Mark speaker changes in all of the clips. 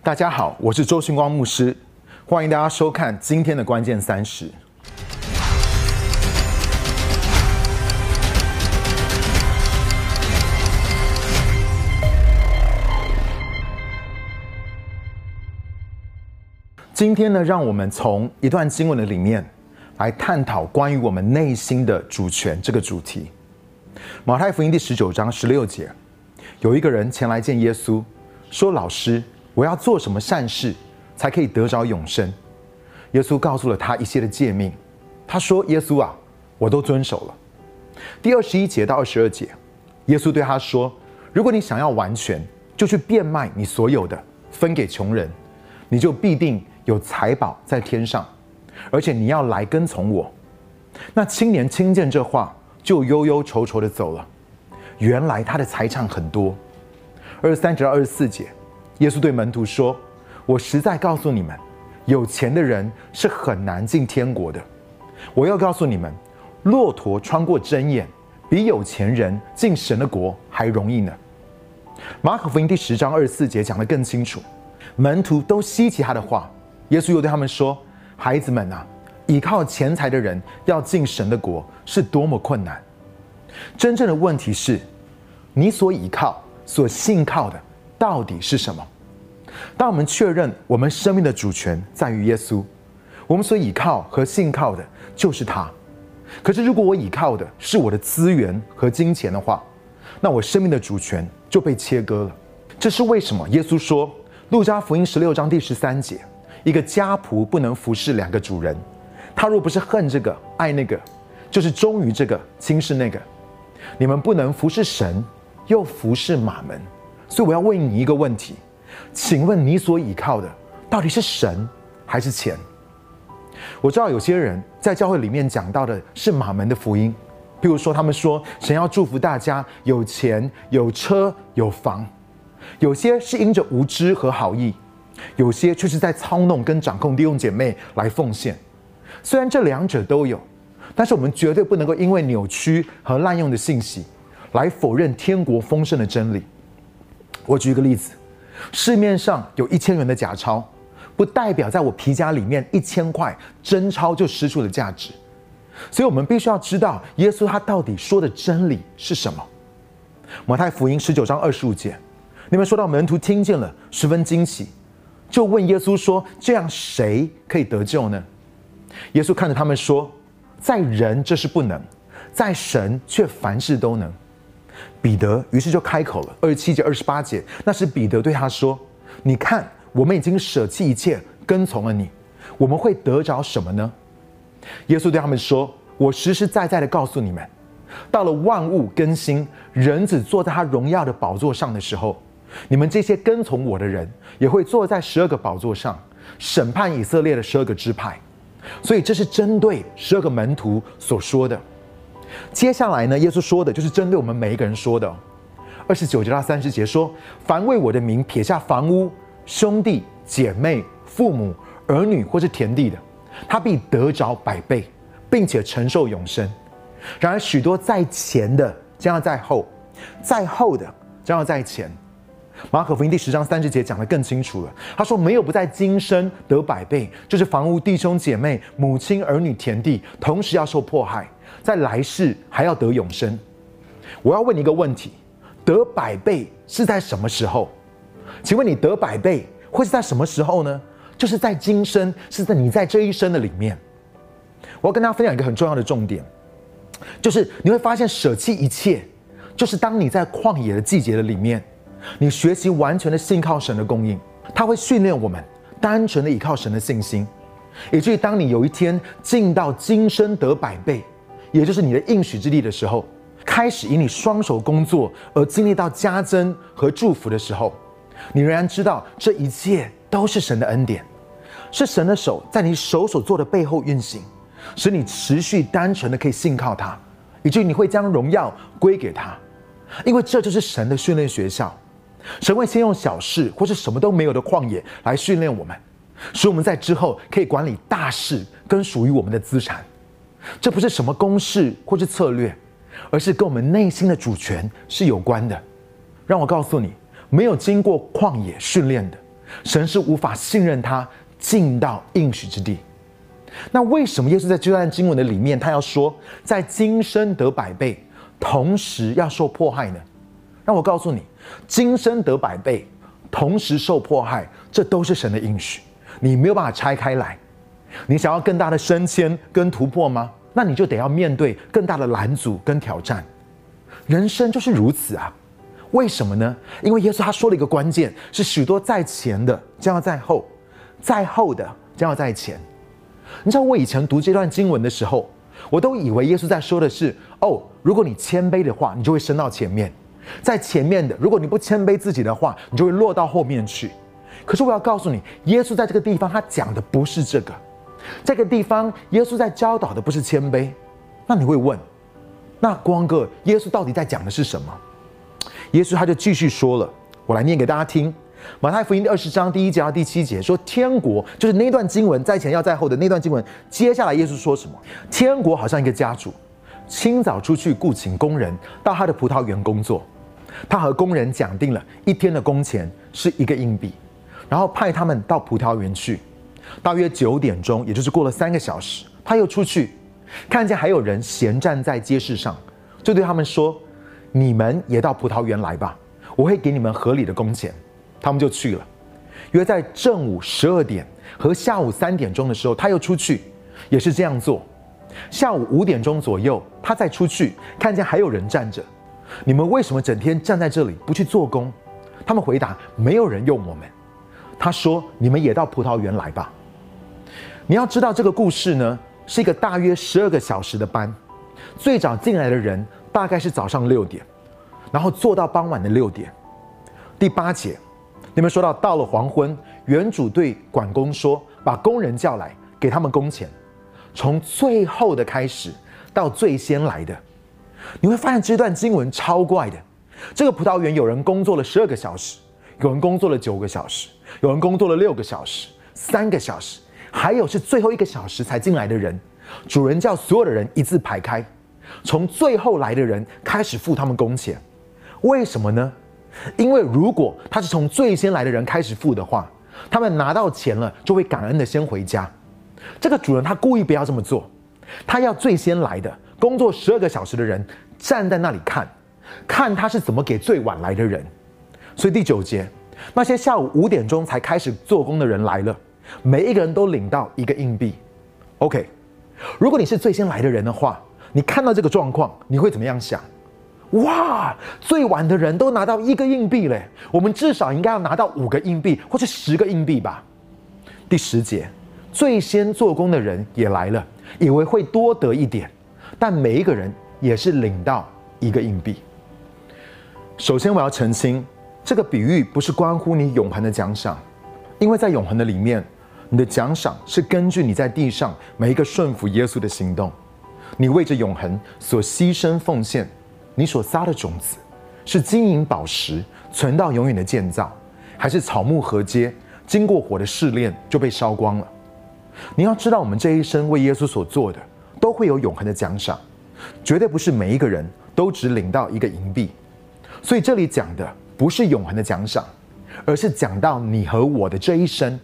Speaker 1: 大家好，我是周星光牧师，欢迎大家收看今天的关键三十。今天呢，让我们从一段经文的里面来探讨关于我们内心的主权这个主题。马太福音第十九章十六节，有一个人前来见耶稣，说：“老师，我要做什么善事才可以得着永生？”耶稣告诉了他一些的诫命。他说：“耶稣啊，我都遵守了。”第二十一节到二十二节，耶稣对他说：“如果你想要完全，就去变卖你所有的，分给穷人，你就必定。”有财宝在天上，而且你要来跟从我。那青年听见这话，就忧忧愁愁的走了。原来他的财产很多。二十三节到二十四节，耶稣对门徒说：“我实在告诉你们，有钱的人是很难进天国的。我要告诉你们，骆驼穿过针眼，比有钱人进神的国还容易呢。”马可福音第十章二十四节讲得更清楚，门徒都稀奇他的话。耶稣又对他们说：“孩子们啊，依靠钱财的人要进神的国是多么困难！真正的问题是，你所依靠、所信靠的到底是什么？当我们确认我们生命的主权在于耶稣，我们所依靠和信靠的就是他。可是，如果我依靠的是我的资源和金钱的话，那我生命的主权就被切割了。这是为什么？耶稣说，《路加福音》十六章第十三节。”一个家仆不能服侍两个主人，他若不是恨这个爱那个，就是忠于这个轻视那个。你们不能服侍神，又服侍马门。所以我要问你一个问题，请问你所倚靠的到底是神还是钱？我知道有些人在教会里面讲到的是马门的福音，譬如说他们说神要祝福大家有钱有车有房，有些是因着无知和好意。有些却是在操弄跟掌控弟兄姐妹来奉献，虽然这两者都有，但是我们绝对不能够因为扭曲和滥用的信息，来否认天国丰盛的真理。我举一个例子，市面上有一千元的假钞，不代表在我皮夹里面一千块真钞就失去了价值。所以我们必须要知道耶稣他到底说的真理是什么。马太福音十九章二十五节，你们说到门徒听见了，十分惊奇。就问耶稣说：“这样谁可以得救呢？”耶稣看着他们说：“在人这是不能，在神却凡事都能。”彼得于是就开口了，二十七节、二十八节，那是彼得对他说：“你看，我们已经舍弃一切，跟从了你，我们会得着什么呢？”耶稣对他们说：“我实实在在的告诉你们，到了万物更新，人子坐在他荣耀的宝座上的时候。”你们这些跟从我的人，也会坐在十二个宝座上，审判以色列的十二个支派。所以这是针对十二个门徒所说的。接下来呢，耶稣说的就是针对我们每一个人说的。二十九节到三十节说：凡为我的名撇下房屋、兄弟姐妹、父母、儿女或是田地的，他必得着百倍，并且承受永生。然而许多在前的将要在后，在后的将要在前。马可福音第十章三十节讲得更清楚了。他说：“没有不在今生得百倍，就是房屋、弟兄姐妹、母亲、儿女、田地，同时要受迫害，在来世还要得永生。”我要问你一个问题：得百倍是在什么时候？请问你得百倍会是在什么时候呢？就是在今生，是在你在这一生的里面。我要跟大家分享一个很重要的重点，就是你会发现舍弃一切，就是当你在旷野的季节的里面。你学习完全的信靠神的供应，他会训练我们单纯的依靠神的信心，以至于当你有一天进到今生得百倍，也就是你的应许之地的时候，开始以你双手工作而经历到加增和祝福的时候，你仍然知道这一切都是神的恩典，是神的手在你手所做的背后运行，使你持续单纯的可以信靠他，以至于你会将荣耀归给他，因为这就是神的训练学校。神会先用小事或是什么都没有的旷野来训练我们，使我们在之后可以管理大事跟属于我们的资产。这不是什么公式或是策略，而是跟我们内心的主权是有关的。让我告诉你，没有经过旷野训练的，神是无法信任他进到应许之地。那为什么耶稣在这段经文的里面，他要说在今生得百倍，同时要受迫害呢？让我告诉你，今生得百倍，同时受迫害，这都是神的应许，你没有办法拆开来。你想要更大的升迁跟突破吗？那你就得要面对更大的拦阻跟挑战。人生就是如此啊！为什么呢？因为耶稣他说了一个关键，是许多在前的将要在后，在后的将要在前。你知道我以前读这段经文的时候，我都以为耶稣在说的是：哦，如果你谦卑的话，你就会升到前面；在前面的，如果你不谦卑自己的话，你就会落到后面去。可是我要告诉你，耶稣在这个地方他讲的不是这个。这个地方，耶稣在教导的不是谦卑。那你会问，那光哥，耶稣到底在讲的是什么？耶稣他就继续说了，我来念给大家听。马太福音第二十章第一节到第七节说，天国就是那段经文在前要在后的那段经文。接下来耶稣说什么？天国好像一个家主，清早出去雇请工人到他的葡萄园工作。他和工人讲定了一天的工钱是一个硬币，然后派他们到葡萄园去。大约九点钟，也就是过了三个小时，他又出去，看见还有人闲站在街市上，就对他们说：“你们也到葡萄园来吧，我会给你们合理的工钱。”他们就去了。约在正午十二点和下午三点钟的时候，他又出去，也是这样做。下午五点钟左右，他再出去，看见还有人站着。你们为什么整天站在这里不去做工？他们回答：“没有人用我们。”他说：“你们也到葡萄园来吧。”你要知道，这个故事呢，是一个大约十二个小时的班。最早进来的人大概是早上六点，然后做到傍晚的六点。第八节。你们说到到了黄昏，原主对管工说：“把工人叫来，给他们工钱，从最后的开始到最先来的。”你会发现这段经文超怪的。这个葡萄园有人工作了十二个小时，有人工作了九个小时，有人工作了六个小时、三个小时，还有是最后一个小时才进来的人。主人叫所有的人一字排开，从最后来的人开始付他们工钱。为什么呢？因为如果他是从最先来的人开始付的话，他们拿到钱了就会感恩的先回家。这个主人他故意不要这么做，他要最先来的工作十二个小时的人站在那里看，看他是怎么给最晚来的人。所以第九节，那些下午五点钟才开始做工的人来了，每一个人都领到一个硬币。OK，如果你是最先来的人的话，你看到这个状况，你会怎么样想？哇，最晚的人都拿到一个硬币嘞，我们至少应该要拿到五个硬币或者十个硬币吧。第十节，最先做工的人也来了，以为会多得一点，但每一个人也是领到一个硬币。首先，我要澄清，这个比喻不是关乎你永恒的奖赏，因为在永恒的里面，你的奖赏是根据你在地上每一个顺服耶稣的行动，你为着永恒所牺牲奉献。你所撒的种子，是金银宝石存到永远的建造，还是草木禾秸经过火的试炼就被烧光了？你要知道，我们这一生为耶稣所做的，都会有永恒的奖赏，绝对不是每一个人都只领到一个银币。所以这里讲的不是永恒的奖赏，而是讲到你和我的这一生，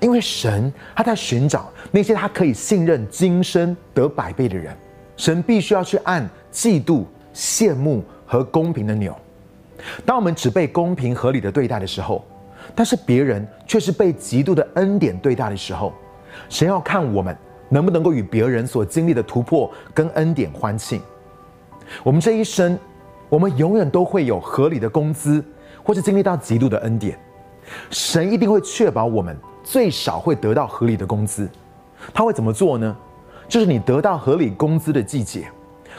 Speaker 1: 因为神他在寻找那些他可以信任今生得百倍的人，神必须要去按嫉妒。羡慕和公平的扭。当我们只被公平合理的对待的时候，但是别人却是被极度的恩典对待的时候，神要看我们能不能够与别人所经历的突破跟恩典欢庆。我们这一生，我们永远都会有合理的工资，或是经历到极度的恩典。神一定会确保我们最少会得到合理的工资。他会怎么做呢？就是你得到合理工资的季节。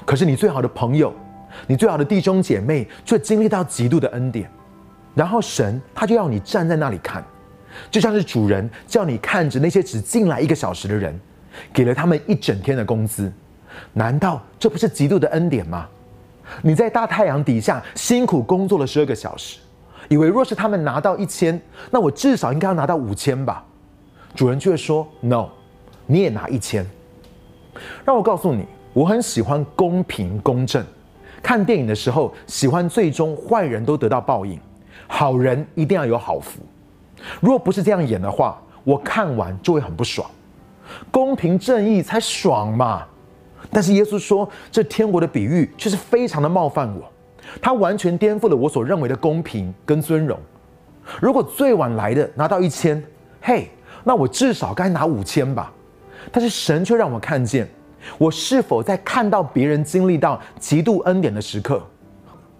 Speaker 1: 可是你最好的朋友，你最好的弟兄姐妹，却经历到极度的恩典，然后神他就要你站在那里看，就像是主人叫你看着那些只进来一个小时的人，给了他们一整天的工资，难道这不是极度的恩典吗？你在大太阳底下辛苦工作了十二个小时，以为若是他们拿到一千，那我至少应该要拿到五千吧？主人却说：“No，你也拿一千。”让我告诉你。我很喜欢公平公正。看电影的时候，喜欢最终坏人都得到报应，好人一定要有好福。如果不是这样演的话，我看完就会很不爽。公平正义才爽嘛！但是耶稣说，这天国的比喻却是非常的冒犯我，他完全颠覆了我所认为的公平跟尊荣。如果最晚来的拿到一千，嘿，那我至少该拿五千吧。但是神却让我看见，我是否在看到别人经历到极度恩典的时刻。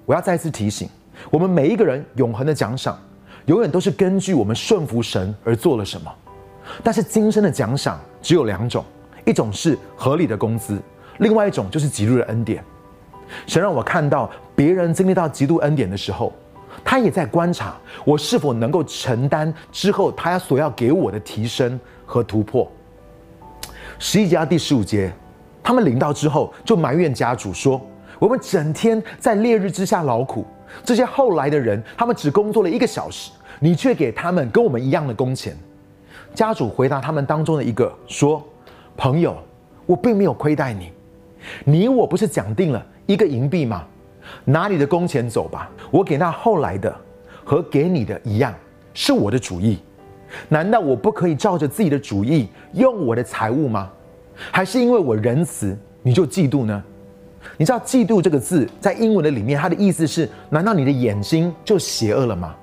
Speaker 1: 我要再次提醒，我们每一个人永恒的奖赏，永远都是根据我们顺服神而做了什么。但是今生的奖赏只有两种，一种是合理的工资，另外一种就是极度的恩典。神让我看到别人经历到极度恩典的时候，他也在观察我是否能够承担之后他所要给我的提升和突破。十一节到第十五节，他们领到之后就埋怨家主说：“我们整天在烈日之下劳苦，这些后来的人，他们只工作了一个小时，你却给他们跟我们一样的工钱。”家主回答他们当中的一个说：“朋友，我并没有亏待你，你我不是讲定了一个银币吗？拿你的工钱走吧，我给那后来的和给你的一样，是我的主意。”难道我不可以照着自己的主意用我的财物吗？还是因为我仁慈你就嫉妒呢？你知道“嫉妒”这个字在英文的里面，它的意思是：难道你的眼睛就邪恶了吗？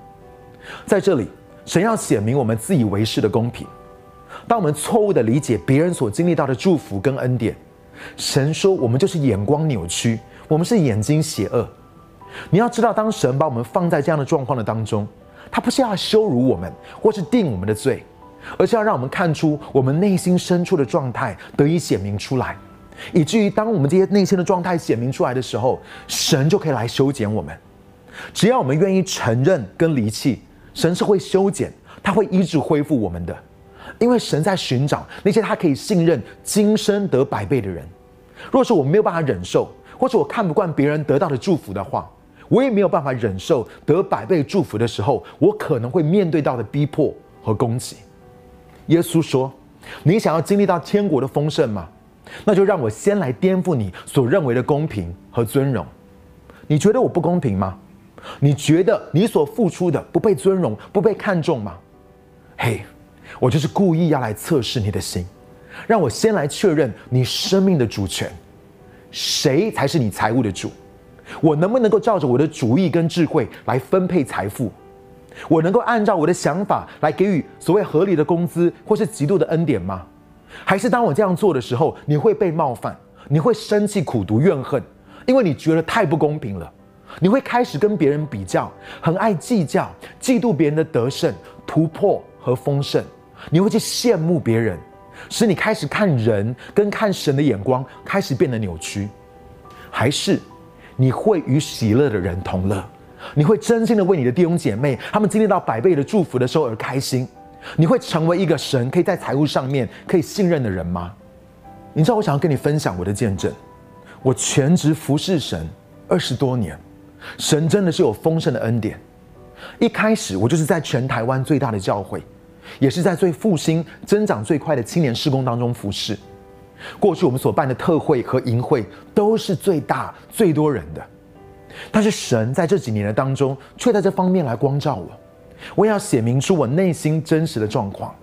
Speaker 1: 在这里，神要显明我们自以为是的公平。当我们错误的理解别人所经历到的祝福跟恩典，神说我们就是眼光扭曲，我们是眼睛邪恶。你要知道，当神把我们放在这样的状况的当中。他不是要羞辱我们，或是定我们的罪，而是要让我们看出我们内心深处的状态得以显明出来，以至于当我们这些内心的状态显明出来的时候，神就可以来修剪我们。只要我们愿意承认跟离弃，神是会修剪，他会医治恢复我们的，因为神在寻找那些他可以信任、今生得百倍的人。若是我没有办法忍受，或者我看不惯别人得到的祝福的话，我也没有办法忍受得百倍祝福的时候，我可能会面对到的逼迫和攻击。耶稣说：“你想要经历到天国的丰盛吗？那就让我先来颠覆你所认为的公平和尊荣。你觉得我不公平吗？你觉得你所付出的不被尊荣、不被看重吗？嘿，我就是故意要来测试你的心，让我先来确认你生命的主权，谁才是你财务的主？”我能不能够照着我的主意跟智慧来分配财富？我能够按照我的想法来给予所谓合理的工资或是极度的恩典吗？还是当我这样做的时候，你会被冒犯，你会生气、苦读、怨恨，因为你觉得太不公平了。你会开始跟别人比较，很爱计较，嫉妒别人的得胜、突破和丰盛。你会去羡慕别人，使你开始看人跟看神的眼光开始变得扭曲，还是？你会与喜乐的人同乐，你会真心的为你的弟兄姐妹，他们经历到百倍的祝福的时候而开心。你会成为一个神可以在财务上面可以信任的人吗？你知道我想要跟你分享我的见证，我全职服侍神二十多年，神真的是有丰盛的恩典。一开始我就是在全台湾最大的教会，也是在最复兴、增长最快的青年施工当中服侍。过去我们所办的特会和营会都是最大最多人的，但是神在这几年的当中，却在这方面来光照我。我也要写明出我内心真实的状况，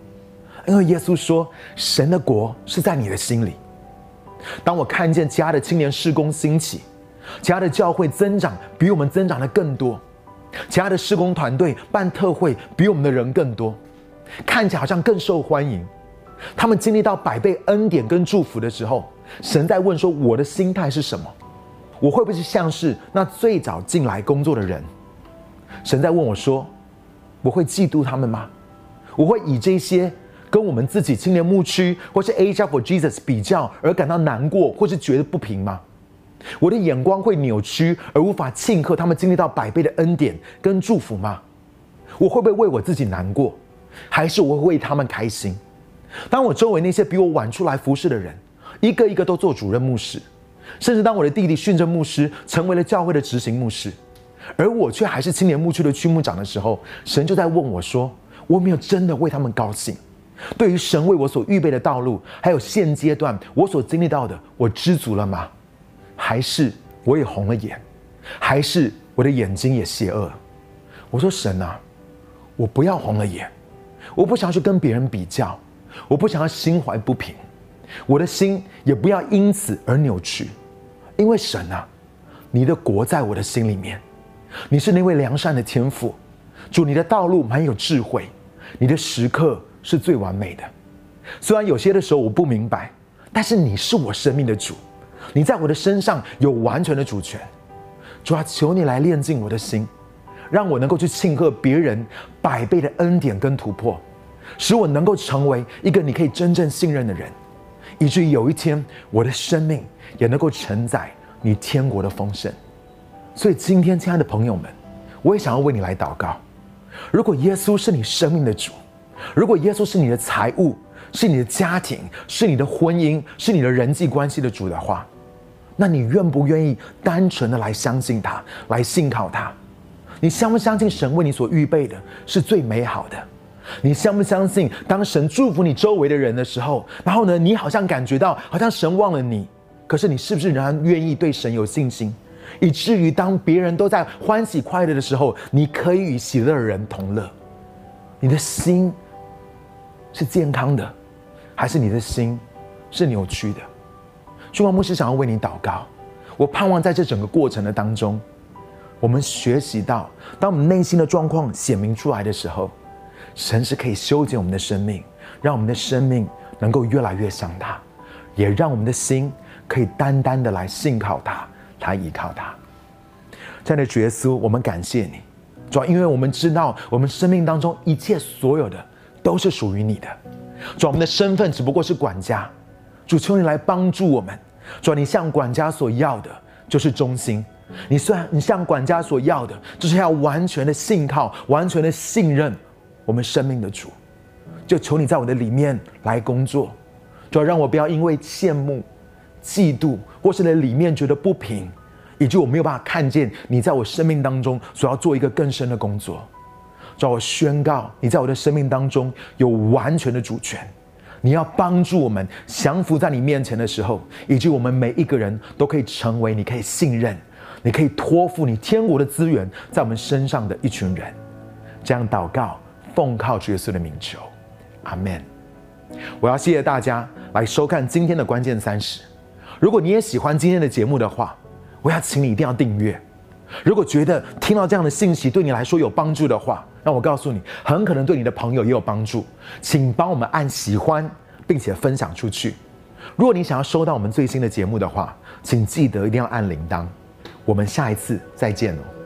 Speaker 1: 因为耶稣说，神的国是在你的心里。当我看见其他的青年施工兴起，其他的教会增长比我们增长的更多，其他的施工团队办特会比我们的人更多，看起来好像更受欢迎。他们经历到百倍恩典跟祝福的时候，神在问说：“我的心态是什么？我会不会是像是那最早进来工作的人？”神在问我说：“我会嫉妒他们吗？我会以这些跟我们自己青年牧区或是 A for Jesus 比较而感到难过，或是觉得不平吗？我的眼光会扭曲而无法庆贺他们经历到百倍的恩典跟祝福吗？我会不会为我自己难过，还是我会为他们开心？”当我周围那些比我晚出来服侍的人，一个一个都做主任牧师，甚至当我的弟弟训正牧师成为了教会的执行牧师，而我却还是青年牧区的区牧长的时候，神就在问我说：“我没有真的为他们高兴？对于神为我所预备的道路，还有现阶段我所经历到的，我知足了吗？还是我也红了眼？还是我的眼睛也邪恶？”我说：“神啊，我不要红了眼，我不想要去跟别人比较，我不想要心怀不平，我的心也不要因此而扭曲，因为神啊，你的国在我的心里面，你是那位良善的天父，主你的道路蛮有智慧，你的时刻是最完美的。虽然有些的时候我不明白，但是你是我生命的主，你在我的身上有完全的主权。主啊，求你来炼净我的心，让我能够去庆贺别人百倍的恩典跟突破，使我能够成为一个你可以真正信任的人，以至于有一天我的生命也能够承载你天国的丰盛。所以今天，亲爱的朋友们，我也想要为你来祷告。如果耶稣是你生命的主，如果耶稣是你的财物，是你的家庭，是你的婚姻，是你的人际关系的主的话，那你愿不愿意单纯的来相信他，来信靠他？你相不相信神为你所预备的是最美好的？你相不相信当神祝福你周围的人的时候，然后呢，你好像感觉到好像神忘了你，可是你是不是仍然愿意对神有信心，以至于当别人都在欢喜快乐的时候，你可以与喜乐的人同乐？你的心是健康的，还是你的心是扭曲的？希望牧师想要为你祷告。我盼望在这整个过程的当中，我们学习到，当我们内心的状况显明出来的时候，神是可以修剪我们的生命，让我们的生命能够越来越像他，也让我们的心可以单单的来信靠他，来依靠他。这样的主耶稣，我们感谢你，主要因为我们知道，我们生命当中一切所有的都是属于你的。主，我们的身份只不过是管家，主求你来帮助我们。主，你向管家所要的就是忠心。你虽然你向管家所要的，就是要完全的信靠、完全的信任我们生命的主。就求你在我的里面来工作，主要让我不要因为羡慕、嫉妒，或是在里面觉得不平，以及我没有办法看见你在我生命当中所要做一个更深的工作。主，我宣告你在我的生命当中有完全的主权。你要帮助我们降服在你面前的时候，以及我们每一个人都可以成为你可以信任、你可以托付你天国的资源在我们身上的一群人。这样祷告，奉靠主耶稣的名求，阿门。我要谢谢大家来收看今天的关键三十。如果你也喜欢今天的节目的话，我要请你一定要订阅。如果觉得听到这样的信息对你来说有帮助的话，那我告诉你，很可能对你的朋友也有帮助。请帮我们按喜欢，并且分享出去。如果你想要收到我们最新的节目的话，请记得一定要按铃铛。我们下一次再见了。